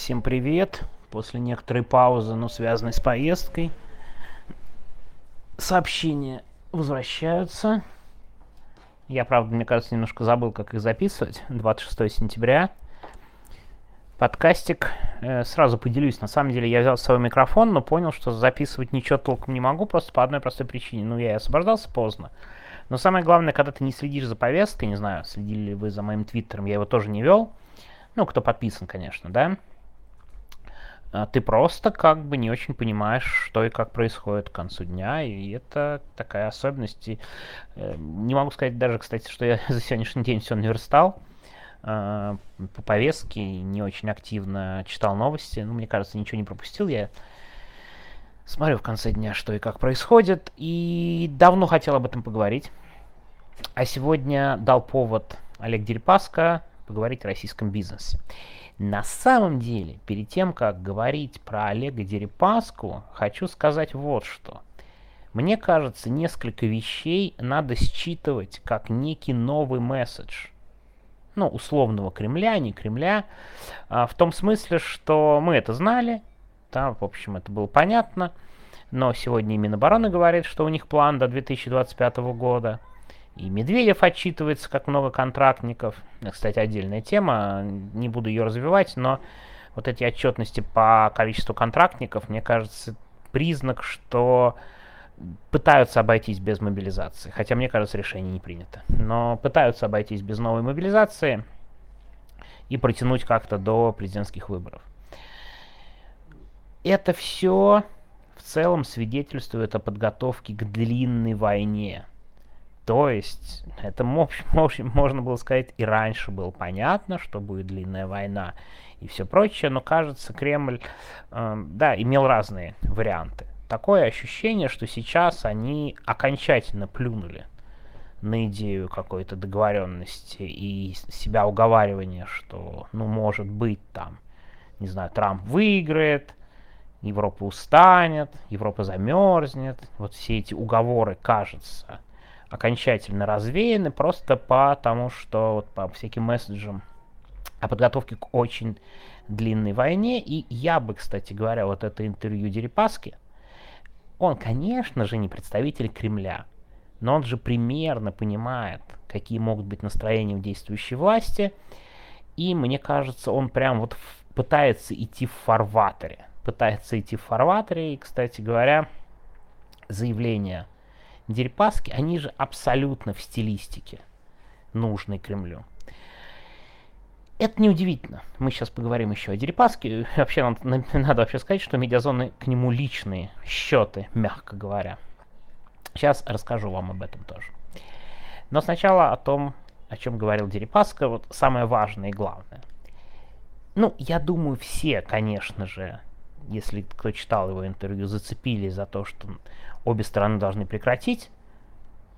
Всем привет. После некоторой паузы, но связанной с поездкой, сообщения возвращаются. Я, правда, мне кажется, немножко забыл, как их записывать. 26 сентября. Подкастик. Э, сразу поделюсь. На самом деле я взял свой микрофон, но понял, что записывать ничего толком не могу, просто по одной простой причине. Ну, я и освобождался поздно. Но самое главное, когда ты не следишь за повесткой, не знаю, следили ли вы за моим твиттером, я его тоже не вел. Ну, кто подписан, конечно, да. А ты просто как бы не очень понимаешь, что и как происходит к концу дня, и это такая особенность. И, э, не могу сказать даже, кстати, что я за сегодняшний день все наверстал э, по повестке, не очень активно читал новости, ну, мне кажется, ничего не пропустил, я смотрю в конце дня, что и как происходит, и давно хотел об этом поговорить. А сегодня дал повод Олег Дерипаска поговорить о российском бизнесе. На самом деле, перед тем, как говорить про Олега Дерипаску, хочу сказать вот что. Мне кажется, несколько вещей надо считывать как некий новый месседж. Ну, условного Кремля, не Кремля. А, в том смысле, что мы это знали, да, в общем, это было понятно. Но сегодня и Минобороны говорит, что у них план до 2025 года. И Медведев отчитывается, как много контрактников. Кстати, отдельная тема, не буду ее развивать, но вот эти отчетности по количеству контрактников, мне кажется, признак, что пытаются обойтись без мобилизации. Хотя, мне кажется, решение не принято. Но пытаются обойтись без новой мобилизации и протянуть как-то до президентских выборов. Это все в целом свидетельствует о подготовке к длинной войне. То есть, это в общем, можно было сказать и раньше было понятно, что будет длинная война и все прочее, но кажется, Кремль, э, да, имел разные варианты. Такое ощущение, что сейчас они окончательно плюнули на идею какой-то договоренности и себя уговаривания, что, ну, может быть, там, не знаю, Трамп выиграет, Европа устанет, Европа замерзнет. Вот все эти уговоры, кажется, окончательно развеяны, просто потому что вот по всяким месседжам о подготовке к очень длинной войне. И я бы, кстати говоря, вот это интервью Дерипаски, он, конечно же, не представитель Кремля, но он же примерно понимает, какие могут быть настроения у действующей власти, и мне кажется, он прям вот пытается идти в фарватере. Пытается идти в фарватере, и, кстати говоря, заявление Дерипаски, они же абсолютно в стилистике нужной Кремлю. Это неудивительно. Мы сейчас поговорим еще о Дерипаске. Вообще, надо, надо вообще сказать, что медиазоны к нему личные счеты, мягко говоря. Сейчас расскажу вам об этом тоже. Но сначала о том, о чем говорил Дерипаска, вот самое важное и главное. Ну, я думаю, все, конечно же, если кто читал его интервью, зацепились за то, что обе стороны должны прекратить.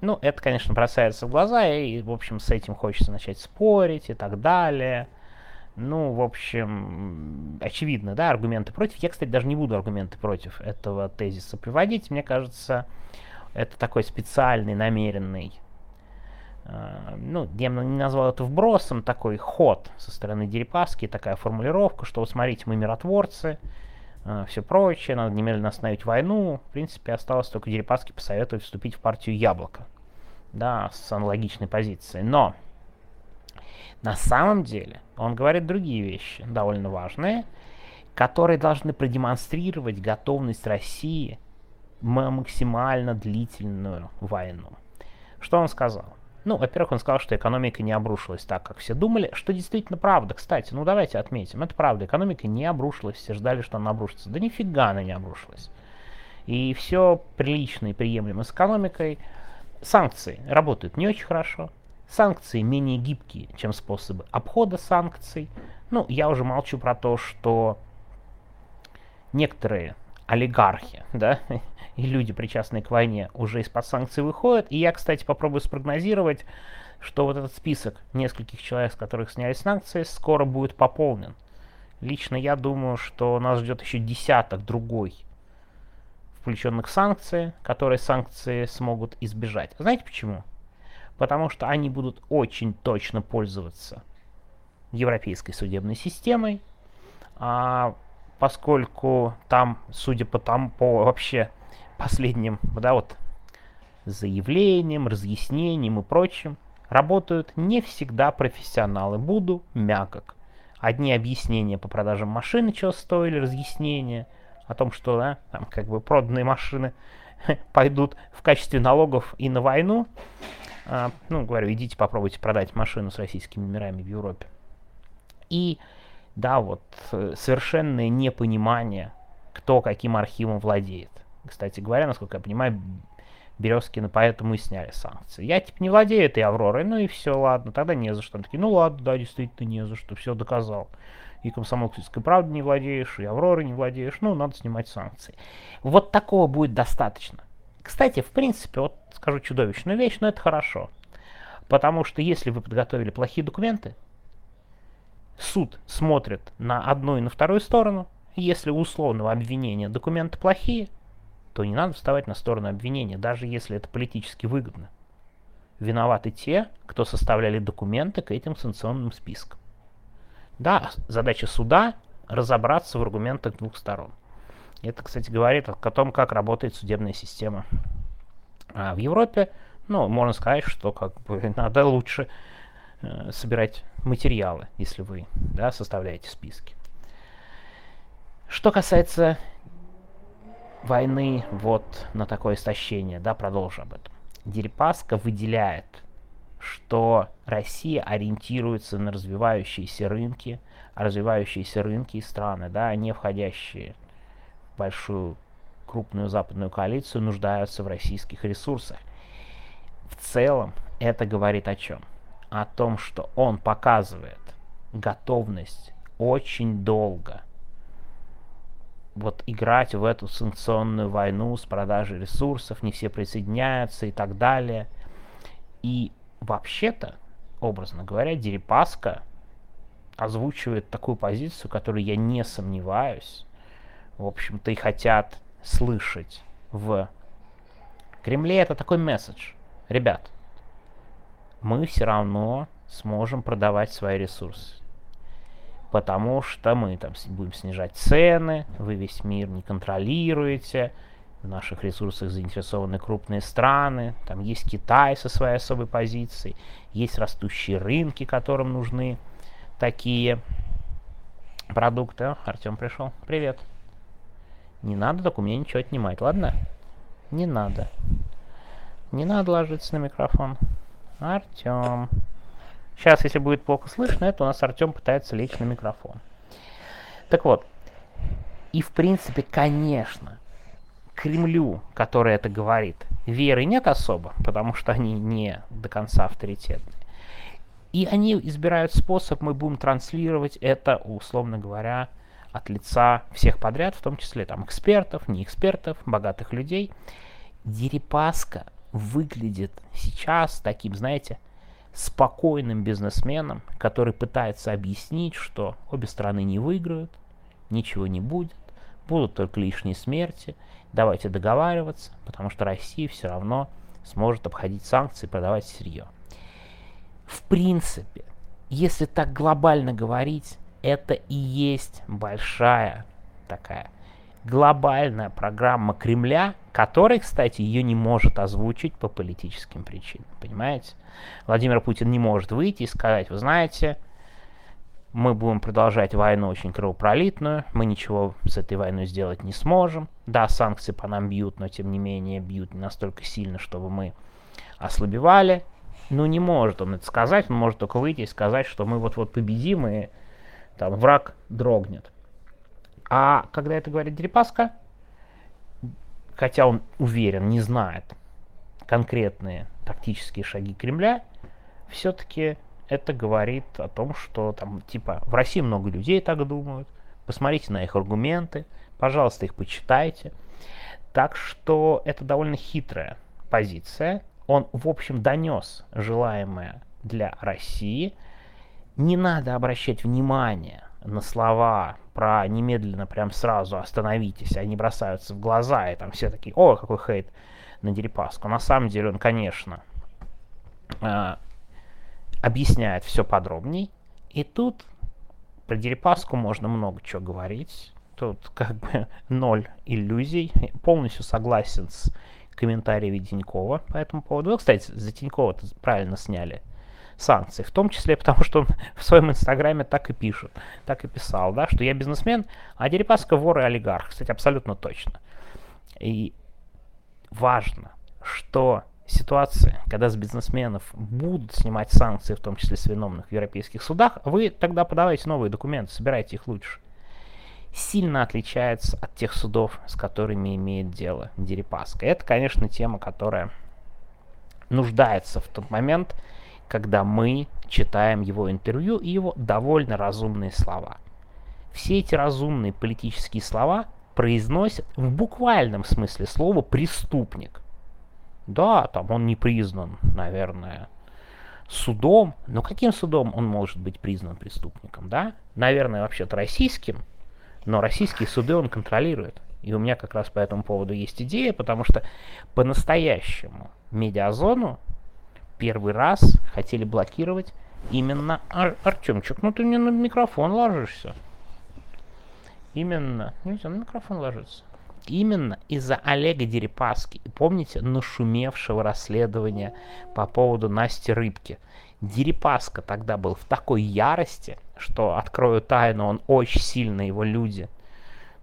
Ну, это, конечно, бросается в глаза, и, в общем, с этим хочется начать спорить и так далее. Ну, в общем, очевидно, да, аргументы против. Я, кстати, даже не буду аргументы против этого тезиса приводить. Мне кажется, это такой специальный, намеренный, э, ну, я не назвал это вбросом, такой ход со стороны Дерипаски, такая формулировка, что, вот смотрите, мы миротворцы, все прочее, надо немедленно остановить войну. В принципе, осталось только Дерипаски посоветовать вступить в партию Яблоко, да, с аналогичной позицией. Но на самом деле он говорит другие вещи, довольно важные, которые должны продемонстрировать готовность России максимально длительную войну. Что он сказал? Ну, во-первых, он сказал, что экономика не обрушилась так, как все думали, что действительно правда. Кстати, ну давайте отметим, это правда, экономика не обрушилась, все ждали, что она обрушится. Да нифига она не обрушилась. И все прилично и приемлемо с экономикой. Санкции работают не очень хорошо. Санкции менее гибкие, чем способы обхода санкций. Ну, я уже молчу про то, что некоторые олигархи, да, и люди, причастные к войне, уже из-под санкций выходят. И я, кстати, попробую спрогнозировать, что вот этот список нескольких человек, с которых сняли санкции, скоро будет пополнен. Лично я думаю, что нас ждет еще десяток другой включенных в санкции, которые санкции смогут избежать. Знаете почему? Потому что они будут очень точно пользоваться европейской судебной системой, а, поскольку там, судя по тому, по вообще последним, да, вот заявлениям, разъяснениям и прочим, работают не всегда профессионалы. Буду мягок. Одни объяснения по продажам машины, чего стоили, разъяснения о том, что да, там как бы проданные машины пойдут в качестве налогов и на войну. А, ну, говорю, идите попробуйте продать машину с российскими номерами в Европе. И да, вот э, совершенное непонимание, кто каким архивом владеет. Кстати говоря, насколько я понимаю, Березкина поэтому и сняли санкции. Я типа не владею этой Авророй, ну и все, ладно, тогда не за что. Он такие, ну ладно, да, действительно не за что, все доказал. И комсомольской правды не владеешь, и Авророй не владеешь, ну, надо снимать санкции. Вот такого будет достаточно. Кстати, в принципе, вот скажу чудовищную вещь, но это хорошо. Потому что если вы подготовили плохие документы, суд смотрит на одну и на вторую сторону. Если у условного обвинения документы плохие, то не надо вставать на сторону обвинения, даже если это политически выгодно. Виноваты те, кто составляли документы к этим санкционным спискам. Да, задача суда разобраться в аргументах двух сторон. Это, кстати, говорит о том, как работает судебная система. А в Европе, ну, можно сказать, что как бы надо лучше э, собирать материалы, если вы да, составляете списки. Что касается войны вот на такое истощение, да, продолжу об этом. Дерипаска выделяет, что Россия ориентируется на развивающиеся рынки, а развивающиеся рынки и страны, да, не входящие в большую крупную западную коалицию, нуждаются в российских ресурсах. В целом это говорит о чем? О том, что он показывает готовность очень долго – вот играть в эту санкционную войну с продажей ресурсов, не все присоединяются и так далее. И вообще-то, образно говоря, Дерипаска озвучивает такую позицию, которую я не сомневаюсь, в общем-то и хотят слышать в Кремле. Это такой месседж. Ребят, мы все равно сможем продавать свои ресурсы потому что мы там будем снижать цены, вы весь мир не контролируете, в наших ресурсах заинтересованы крупные страны, там есть Китай со своей особой позицией, есть растущие рынки, которым нужны такие продукты. О, Артем пришел. Привет. Не надо так у меня ничего отнимать, ладно? Не надо. Не надо ложиться на микрофон. Артем. Сейчас, если будет плохо слышно, это у нас Артем пытается лечь на микрофон. Так вот, и в принципе, конечно, Кремлю, который это говорит, веры нет особо, потому что они не до конца авторитетны. И они избирают способ, мы будем транслировать это, условно говоря, от лица всех подряд, в том числе там экспертов, не экспертов, богатых людей. Дерипаска выглядит сейчас таким, знаете, спокойным бизнесменом, который пытается объяснить, что обе стороны не выиграют, ничего не будет, будут только лишние смерти, давайте договариваться, потому что Россия все равно сможет обходить санкции и продавать сырье. В принципе, если так глобально говорить, это и есть большая такая глобальная программа Кремля, которая, кстати, ее не может озвучить по политическим причинам. Понимаете? Владимир Путин не может выйти и сказать, вы знаете, мы будем продолжать войну очень кровопролитную, мы ничего с этой войной сделать не сможем. Да, санкции по нам бьют, но тем не менее бьют не настолько сильно, чтобы мы ослабевали. Ну, не может он это сказать, он может только выйти и сказать, что мы вот-вот победим, и там враг дрогнет. А когда это говорит Дерипаска, хотя он уверен, не знает конкретные тактические шаги Кремля, все-таки это говорит о том, что там типа в России много людей так думают, посмотрите на их аргументы, пожалуйста, их почитайте. Так что это довольно хитрая позиция. Он, в общем, донес желаемое для России. Не надо обращать внимание на слова про немедленно прям сразу остановитесь, они бросаются в глаза, и там все такие, о, какой хейт на Дерипаску. На самом деле он, конечно, э, объясняет все подробней, и тут про Дерипаску можно много чего говорить. Тут как бы ноль иллюзий. Полностью согласен с комментариями Тинькова по этому поводу. Ну, кстати, за Тинькова правильно сняли санкции, в том числе потому, что он в своем инстаграме так и пишет, так и писал, да, что я бизнесмен, а Дерипаска вор и олигарх, кстати, абсолютно точно. И важно, что ситуации, когда с бизнесменов будут снимать санкции, в том числе с виновных в европейских судах, вы тогда подавайте новые документы, собирайте их лучше. Сильно отличается от тех судов, с которыми имеет дело Дерипаска. Это, конечно, тема, которая нуждается в тот момент, когда мы читаем его интервью и его довольно разумные слова. Все эти разумные политические слова произносит в буквальном смысле слова преступник. Да, там он не признан, наверное, судом, но каким судом он может быть признан преступником, да? Наверное, вообще-то российским, но российские суды он контролирует. И у меня как раз по этому поводу есть идея, потому что по-настоящему медиазону первый раз хотели блокировать именно Ар Артемчик. Ну ты мне на микрофон ложишься. Именно. Нельзя на микрофон ложиться. Именно из-за Олега Дерипаски. Помните нашумевшего расследования по поводу Насти Рыбки? Дерипаска тогда был в такой ярости, что, открою тайну, он очень сильно, его люди,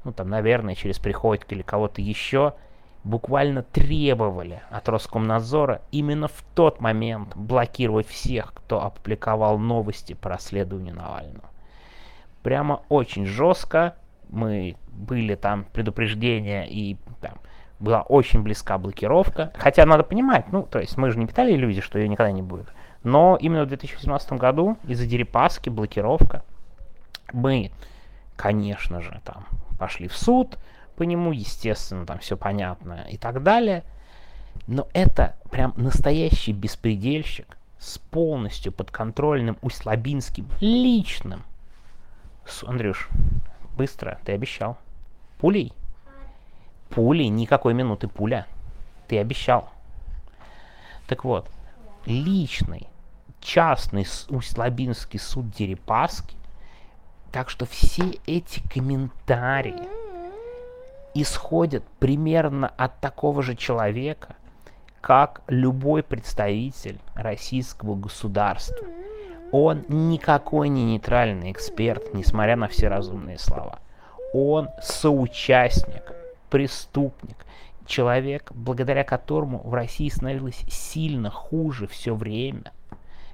ну там, наверное, через Приходько или кого-то еще, буквально требовали от Роскомнадзора именно в тот момент блокировать всех, кто опубликовал новости по расследованию Навального. Прямо очень жестко, мы были там предупреждения и там, была очень близка блокировка. Хотя надо понимать, ну, то есть мы же не питали иллюзии, что ее никогда не будет. Но именно в 2018 году из-за Дерипаски блокировка мы, конечно же, там пошли в суд по нему, естественно, там все понятно и так далее. Но это прям настоящий беспредельщик с полностью подконтрольным Услабинским личным. Андрюш, Быстро, ты обещал. Пулей? Пулей, никакой минуты пуля. Ты обещал. Так вот, личный, частный Усть-Лабинский суд Дерипаски. Так что все эти комментарии исходят примерно от такого же человека, как любой представитель российского государства. Он никакой не нейтральный эксперт, несмотря на все разумные слова. Он соучастник, преступник, человек, благодаря которому в России становилось сильно хуже все время,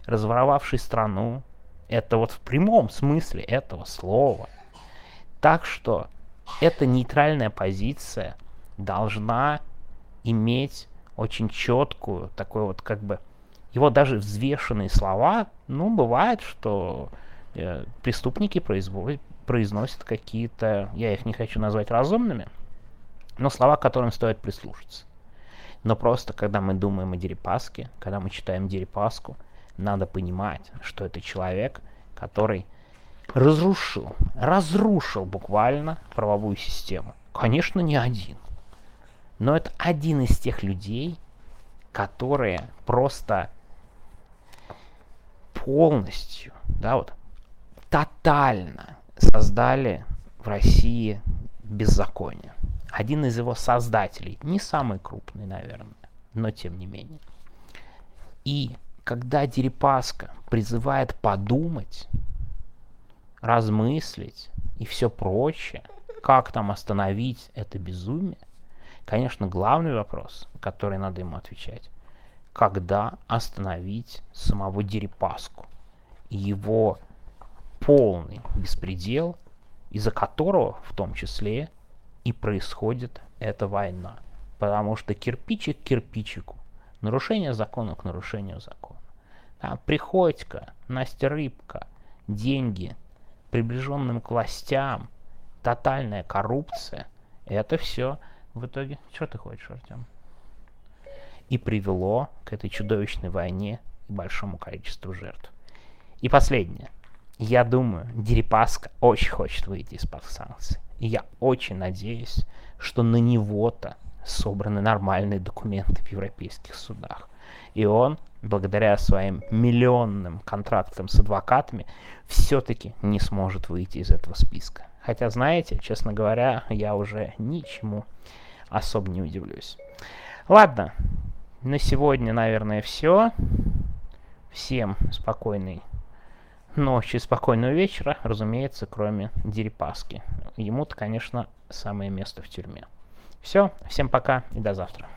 разворовавший страну. Это вот в прямом смысле этого слова. Так что эта нейтральная позиция должна иметь очень четкую, такой вот как бы его даже взвешенные слова, ну, бывает, что э, преступники производят, произносят какие-то, я их не хочу назвать разумными, но слова, к которым стоит прислушаться. Но просто, когда мы думаем о Дерипаске, когда мы читаем Дерипаску, надо понимать, что это человек, который разрушил, разрушил буквально правовую систему. Конечно, не один. Но это один из тех людей, которые просто полностью, да, вот, тотально создали в России беззаконие. Один из его создателей, не самый крупный, наверное, но тем не менее. И когда Дерипаска призывает подумать, размыслить и все прочее, как там остановить это безумие, конечно, главный вопрос, который надо ему отвечать, когда остановить самого Дерипаску. Его полный беспредел, из-за которого в том числе и происходит эта война. Потому что кирпичик к кирпичику, нарушение закона к нарушению закона. Там Приходько, Настя Рыбка, деньги, приближенным к властям, тотальная коррупция. Это все в итоге... Что ты хочешь, Артем? и привело к этой чудовищной войне и большому количеству жертв. И последнее. Я думаю, Дерипаска очень хочет выйти из-под санкций. И я очень надеюсь, что на него-то собраны нормальные документы в европейских судах. И он благодаря своим миллионным контрактам с адвокатами, все-таки не сможет выйти из этого списка. Хотя, знаете, честно говоря, я уже ничему особо не удивлюсь. Ладно, на сегодня, наверное, все. Всем спокойной ночи, спокойного вечера, разумеется, кроме Дерипаски. Ему-то, конечно, самое место в тюрьме. Все, всем пока и до завтра.